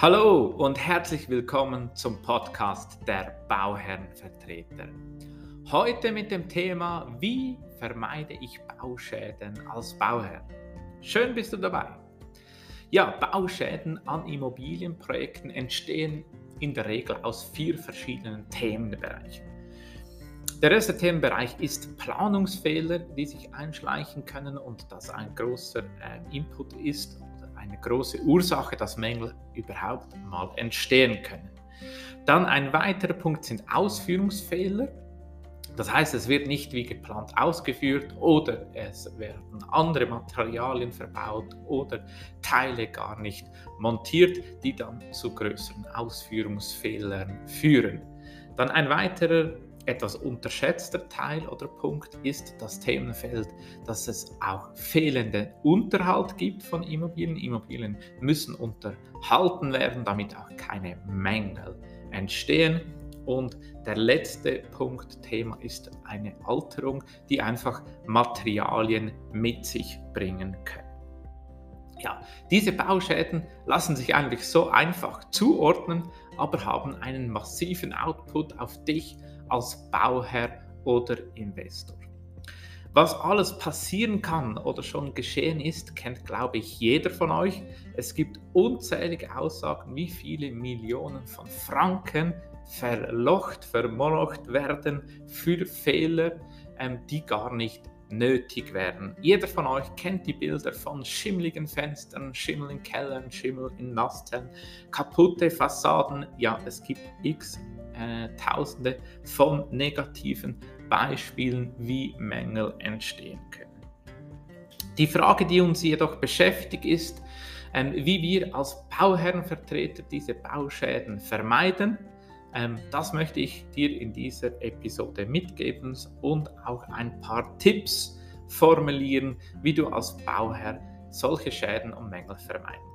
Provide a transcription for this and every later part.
Hallo und herzlich willkommen zum Podcast der Bauherrenvertreter. Heute mit dem Thema, wie vermeide ich Bauschäden als Bauherr? Schön bist du dabei. Ja, Bauschäden an Immobilienprojekten entstehen in der Regel aus vier verschiedenen Themenbereichen. Der erste Themenbereich ist Planungsfehler, die sich einschleichen können und das ein großer äh, Input ist eine große Ursache, dass Mängel überhaupt mal entstehen können. Dann ein weiterer Punkt sind Ausführungsfehler. Das heißt, es wird nicht wie geplant ausgeführt oder es werden andere Materialien verbaut oder Teile gar nicht montiert, die dann zu größeren Ausführungsfehlern führen. Dann ein weiterer etwas unterschätzter Teil oder Punkt ist das Themenfeld, dass es auch fehlenden Unterhalt gibt von Immobilien. Immobilien müssen unterhalten werden, damit auch keine Mängel entstehen. Und der letzte Punkt, Thema ist eine Alterung, die einfach Materialien mit sich bringen können. Ja, diese Bauschäden lassen sich eigentlich so einfach zuordnen, aber haben einen massiven Output auf dich als Bauherr oder Investor. Was alles passieren kann oder schon geschehen ist, kennt, glaube ich, jeder von euch. Es gibt unzählige Aussagen, wie viele Millionen von Franken verlocht, vermolocht werden für Fehler, ähm, die gar nicht nötig wären. Jeder von euch kennt die Bilder von schimmligen Fenstern, Schimmel in Kellern, Schimmel in Nasten, kaputte Fassaden. Ja, es gibt x äh, Tausende von negativen Beispielen, wie Mängel entstehen können. Die Frage, die uns jedoch beschäftigt, ist, ähm, wie wir als Bauherrenvertreter diese Bauschäden vermeiden. Ähm, das möchte ich dir in dieser Episode mitgeben und auch ein paar Tipps formulieren, wie du als Bauherr solche Schäden und Mängel vermeiden.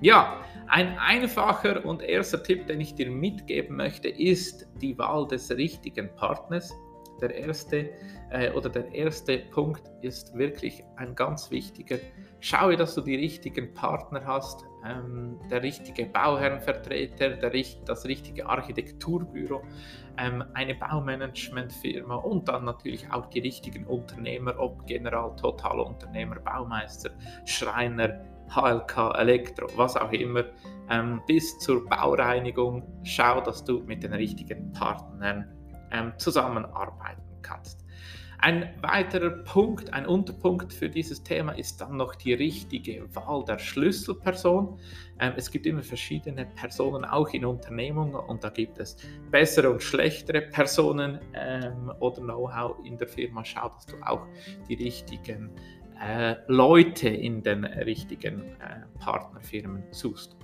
Ja, ein einfacher und erster Tipp, den ich dir mitgeben möchte, ist die Wahl des richtigen Partners. Der erste äh, oder der erste Punkt ist wirklich ein ganz wichtiger. Schaue, dass du die richtigen Partner hast, ähm, der richtige Bauherrenvertreter, der, das richtige Architekturbüro, ähm, eine Baumanagementfirma und dann natürlich auch die richtigen Unternehmer, ob General, Totalunternehmer, Baumeister, Schreiner, HLK, Elektro, was auch immer, ähm, bis zur Baureinigung. Schau, dass du mit den richtigen Partnern ähm, zusammenarbeiten kannst. Ein weiterer Punkt, ein Unterpunkt für dieses Thema ist dann noch die richtige Wahl der Schlüsselperson. Ähm, es gibt immer verschiedene Personen, auch in Unternehmungen, und da gibt es bessere und schlechtere Personen ähm, oder Know-how in der Firma. Schau, dass du auch die richtigen äh, Leute in den richtigen äh, Partnerfirmen suchst.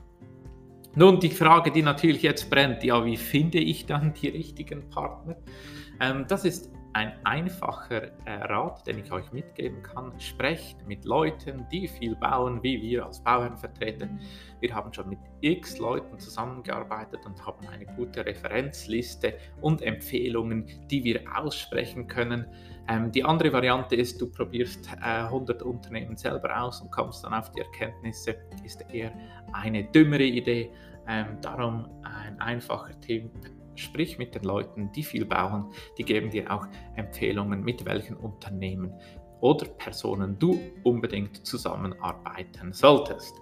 Nun, die Frage, die natürlich jetzt brennt, ja, wie finde ich dann die richtigen Partner? Ähm, das ist ein einfacher äh, Rat, den ich euch mitgeben kann. Sprecht mit Leuten, die viel bauen, wie wir als Bauherrenvertreter. Wir haben schon mit x Leuten zusammengearbeitet und haben eine gute Referenzliste und Empfehlungen, die wir aussprechen können. Ähm, die andere Variante ist, du probierst äh, 100 Unternehmen selber aus und kommst dann auf die Erkenntnisse, ist eher eine dümmere Idee. Ähm, darum ein einfacher Tipp, sprich mit den Leuten, die viel bauen, die geben dir auch Empfehlungen, mit welchen Unternehmen oder Personen du unbedingt zusammenarbeiten solltest.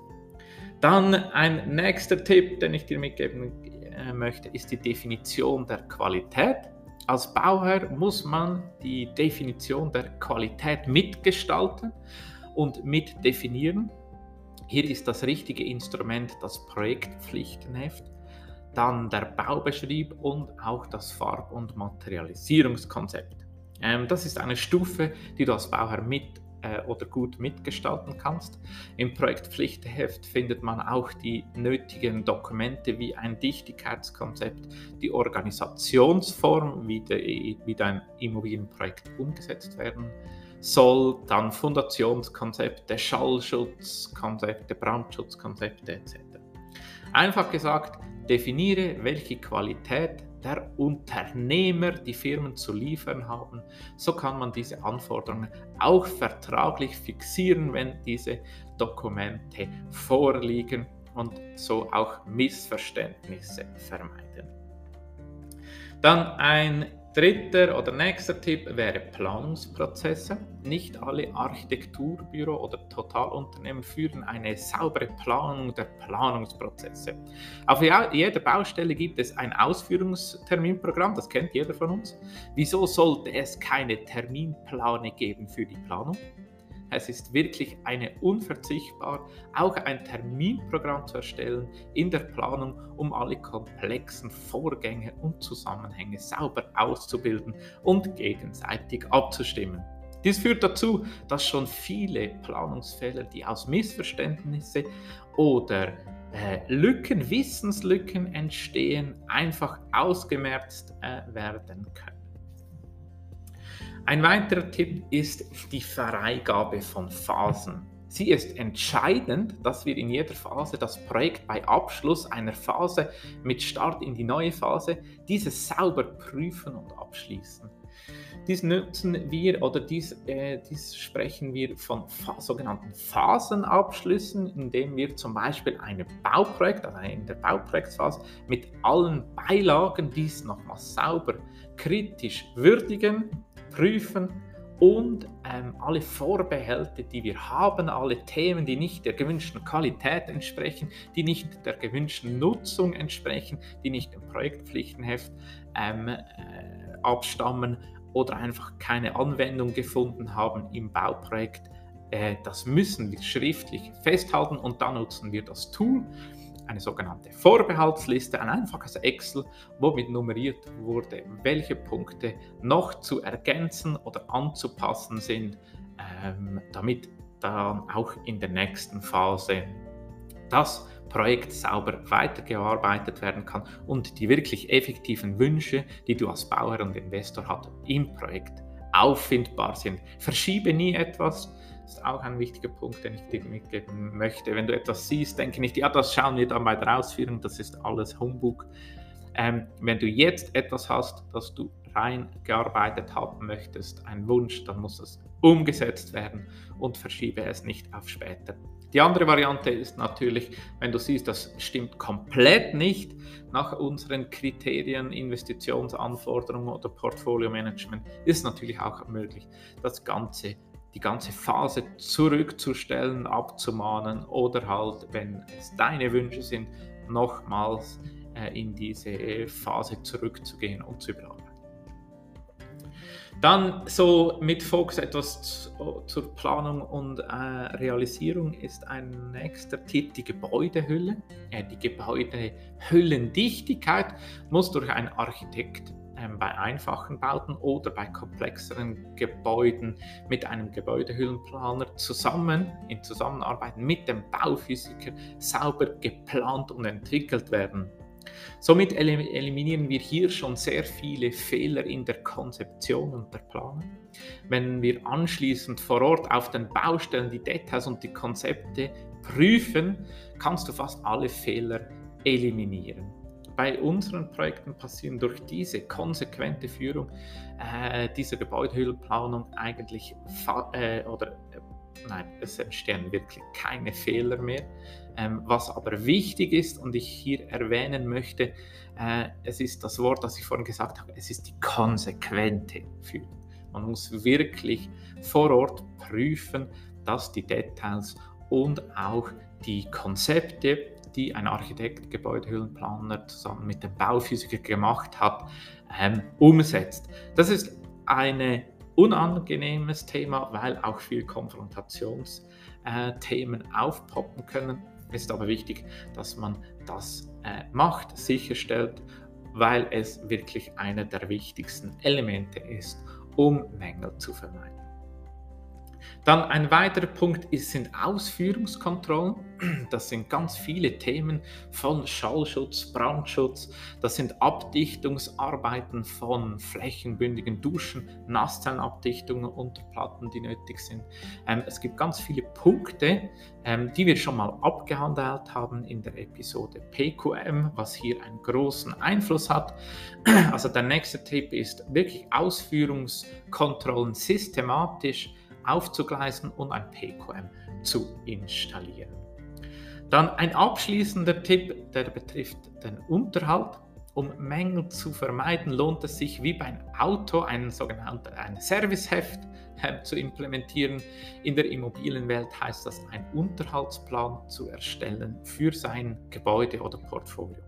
Dann ein nächster Tipp, den ich dir mitgeben äh, möchte, ist die Definition der Qualität. Als Bauherr muss man die Definition der Qualität mitgestalten und mitdefinieren. Hier ist das richtige Instrument das Projektpflichtenheft, dann der Baubeschrieb und auch das Farb- und Materialisierungskonzept. Ähm, das ist eine Stufe, die du als Bauherr mit äh, oder gut mitgestalten kannst. Im Projektpflichtheft findet man auch die nötigen Dokumente wie ein Dichtigkeitskonzept, die Organisationsform, wie, de, wie dein Immobilienprojekt umgesetzt werden soll, dann Fundationskonzepte, Schallschutzkonzepte, Brandschutzkonzepte etc. Einfach gesagt, definiere, welche Qualität der Unternehmer die Firmen zu liefern haben. So kann man diese Anforderungen auch vertraglich fixieren, wenn diese Dokumente vorliegen. und so auch Missverständnisse vermeiden. Dann ein dritter oder nächster Tipp wäre Planungsprozesse. Nicht alle Architekturbüro oder Totalunternehmen führen eine saubere Planung der Planungsprozesse. Auf jeder Baustelle gibt es ein Ausführungsterminprogramm, das kennt jeder von uns. Wieso sollte es keine Terminplane geben für die Planung? Es ist wirklich eine unverzichtbar, auch ein Terminprogramm zu erstellen in der Planung, um alle komplexen Vorgänge und Zusammenhänge sauber auszubilden und gegenseitig abzustimmen. Dies führt dazu, dass schon viele Planungsfälle, die aus Missverständnissen oder äh, Lücken, Wissenslücken entstehen, einfach ausgemerzt äh, werden können. Ein weiterer Tipp ist die Freigabe von Phasen. Sie ist entscheidend, dass wir in jeder Phase das Projekt bei Abschluss einer Phase mit Start in die neue Phase diese sauber prüfen und abschließen. Dies nutzen wir oder dies, äh, dies sprechen wir von sogenannten Phasenabschlüssen, indem wir zum Beispiel ein Bauprojekt, also in der Bauprojektphase, mit allen Beilagen dies nochmal sauber kritisch würdigen prüfen und ähm, alle Vorbehalte, die wir haben, alle Themen, die nicht der gewünschten Qualität entsprechen, die nicht der gewünschten Nutzung entsprechen, die nicht dem Projektpflichtenheft ähm, äh, abstammen oder einfach keine Anwendung gefunden haben im Bauprojekt, äh, das müssen wir schriftlich festhalten und dann nutzen wir das Tool eine sogenannte Vorbehaltsliste, ein einfaches Excel, womit nummeriert wurde, welche Punkte noch zu ergänzen oder anzupassen sind, ähm, damit dann auch in der nächsten Phase das Projekt sauber weitergearbeitet werden kann und die wirklich effektiven Wünsche, die du als Bauer und Investor hast, im Projekt auffindbar sind. Verschiebe nie etwas, das ist auch ein wichtiger Punkt, den ich dir mitgeben möchte. Wenn du etwas siehst, denke nicht, ja, das schauen wir dann bei der Ausführung, das ist alles Humbug. Ähm, wenn du jetzt etwas hast, das du reingearbeitet haben möchtest, ein Wunsch, dann muss es umgesetzt werden und verschiebe es nicht auf später. Die andere Variante ist natürlich, wenn du siehst, das stimmt komplett nicht nach unseren Kriterien, Investitionsanforderungen oder Portfolio-Management, ist natürlich auch möglich, das Ganze die ganze Phase zurückzustellen, abzumahnen oder halt, wenn es deine Wünsche sind, nochmals äh, in diese Phase zurückzugehen und zu überarbeiten. Dann so mit Fokus etwas zur Planung und äh, Realisierung ist ein nächster Tipp die Gebäudehülle. Äh, die Gebäudehüllendichtigkeit muss durch einen Architekt ähm, bei einfachen Bauten oder bei komplexeren Gebäuden mit einem Gebäudehüllenplaner zusammen in Zusammenarbeit mit dem Bauphysiker sauber geplant und entwickelt werden. Somit eliminieren wir hier schon sehr viele Fehler in der Konzeption und der Planung. Wenn wir anschließend vor Ort auf den Baustellen die Details und die Konzepte prüfen, kannst du fast alle Fehler eliminieren bei unseren Projekten passieren durch diese konsequente Führung äh, dieser Gebäudehüllenplanung eigentlich äh, oder äh, nein, es entstehen wirklich keine Fehler mehr. Ähm, was aber wichtig ist und ich hier erwähnen möchte, äh, es ist das Wort, das ich vorhin gesagt habe, es ist die konsequente Führung. Man muss wirklich vor Ort prüfen, dass die Details und auch die Konzepte die ein Architekt, Gebäudehüllenplaner zusammen mit dem Bauphysiker gemacht hat, ähm, umsetzt. Das ist ein unangenehmes Thema, weil auch viel Konfrontationsthemen äh, aufpoppen können. Es ist aber wichtig, dass man das äh, macht, sicherstellt, weil es wirklich einer der wichtigsten Elemente ist, um Mängel zu vermeiden. Dann ein weiterer Punkt ist, sind Ausführungskontrollen. Das sind ganz viele Themen von Schallschutz, Brandschutz. Das sind Abdichtungsarbeiten von flächenbündigen Duschen, Nasszellenabdichtungen, Unterplatten, die nötig sind. Ähm, es gibt ganz viele Punkte, ähm, die wir schon mal abgehandelt haben in der Episode PQM, was hier einen großen Einfluss hat. Also der nächste Tipp ist wirklich Ausführungskontrollen systematisch aufzugleisen und ein PQM zu installieren. Dann ein abschließender Tipp, der betrifft den Unterhalt. Um Mängel zu vermeiden, lohnt es sich wie beim Auto ein sogenanntes ein Serviceheft äh, zu implementieren. In der Immobilienwelt heißt das, einen Unterhaltsplan zu erstellen für sein Gebäude oder Portfolio.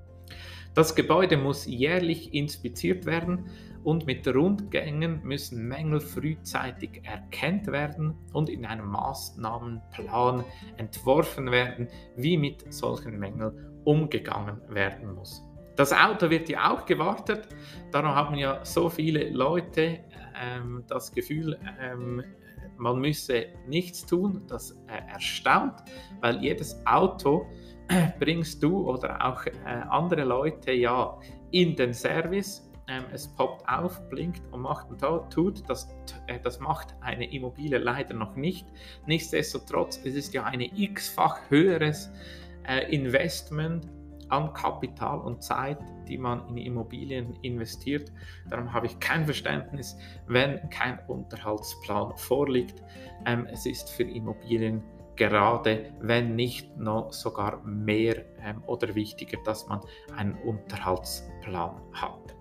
Das Gebäude muss jährlich inspiziert werden und mit Rundgängen müssen Mängel frühzeitig erkannt werden und in einem Maßnahmenplan entworfen werden, wie mit solchen Mängeln umgegangen werden muss. Das Auto wird ja auch gewartet, darum haben ja so viele Leute ähm, das Gefühl, ähm, man müsse nichts tun. Das äh, erstaunt, weil jedes Auto äh, bringst du oder auch äh, andere Leute ja in den Service ähm, es poppt auf, blinkt und macht und tut. Das, äh, das macht eine Immobilie leider noch nicht. Nichtsdestotrotz, es ist ja ein x-fach höheres äh, Investment an Kapital und Zeit, die man in Immobilien investiert. Darum habe ich kein Verständnis, wenn kein Unterhaltsplan vorliegt. Ähm, es ist für Immobilien gerade, wenn nicht noch sogar mehr ähm, oder wichtiger, dass man einen Unterhaltsplan hat.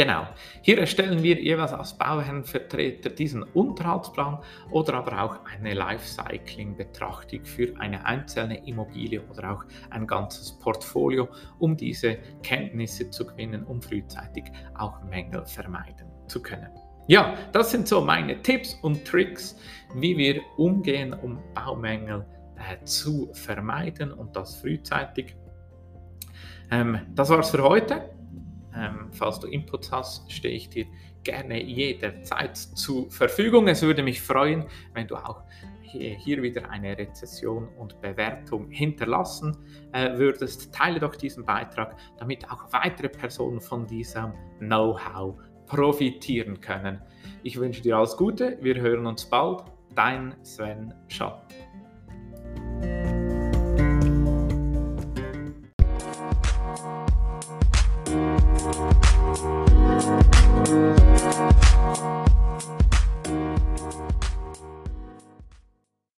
Genau, hier erstellen wir jeweils als Bauherrenvertreter diesen Unterhaltsplan oder aber auch eine Lifecycling-Betrachtung für eine einzelne Immobilie oder auch ein ganzes Portfolio, um diese Kenntnisse zu gewinnen, um frühzeitig auch Mängel vermeiden zu können. Ja, das sind so meine Tipps und Tricks, wie wir umgehen, um Baumängel äh, zu vermeiden und das frühzeitig. Ähm, das war's für heute. Ähm, falls du Inputs hast, stehe ich dir gerne jederzeit zur Verfügung. Es würde mich freuen, wenn du auch hier wieder eine Rezession und Bewertung hinterlassen äh, würdest. Teile doch diesen Beitrag, damit auch weitere Personen von diesem Know-how profitieren können. Ich wünsche dir alles Gute, wir hören uns bald. Dein Sven Schatt.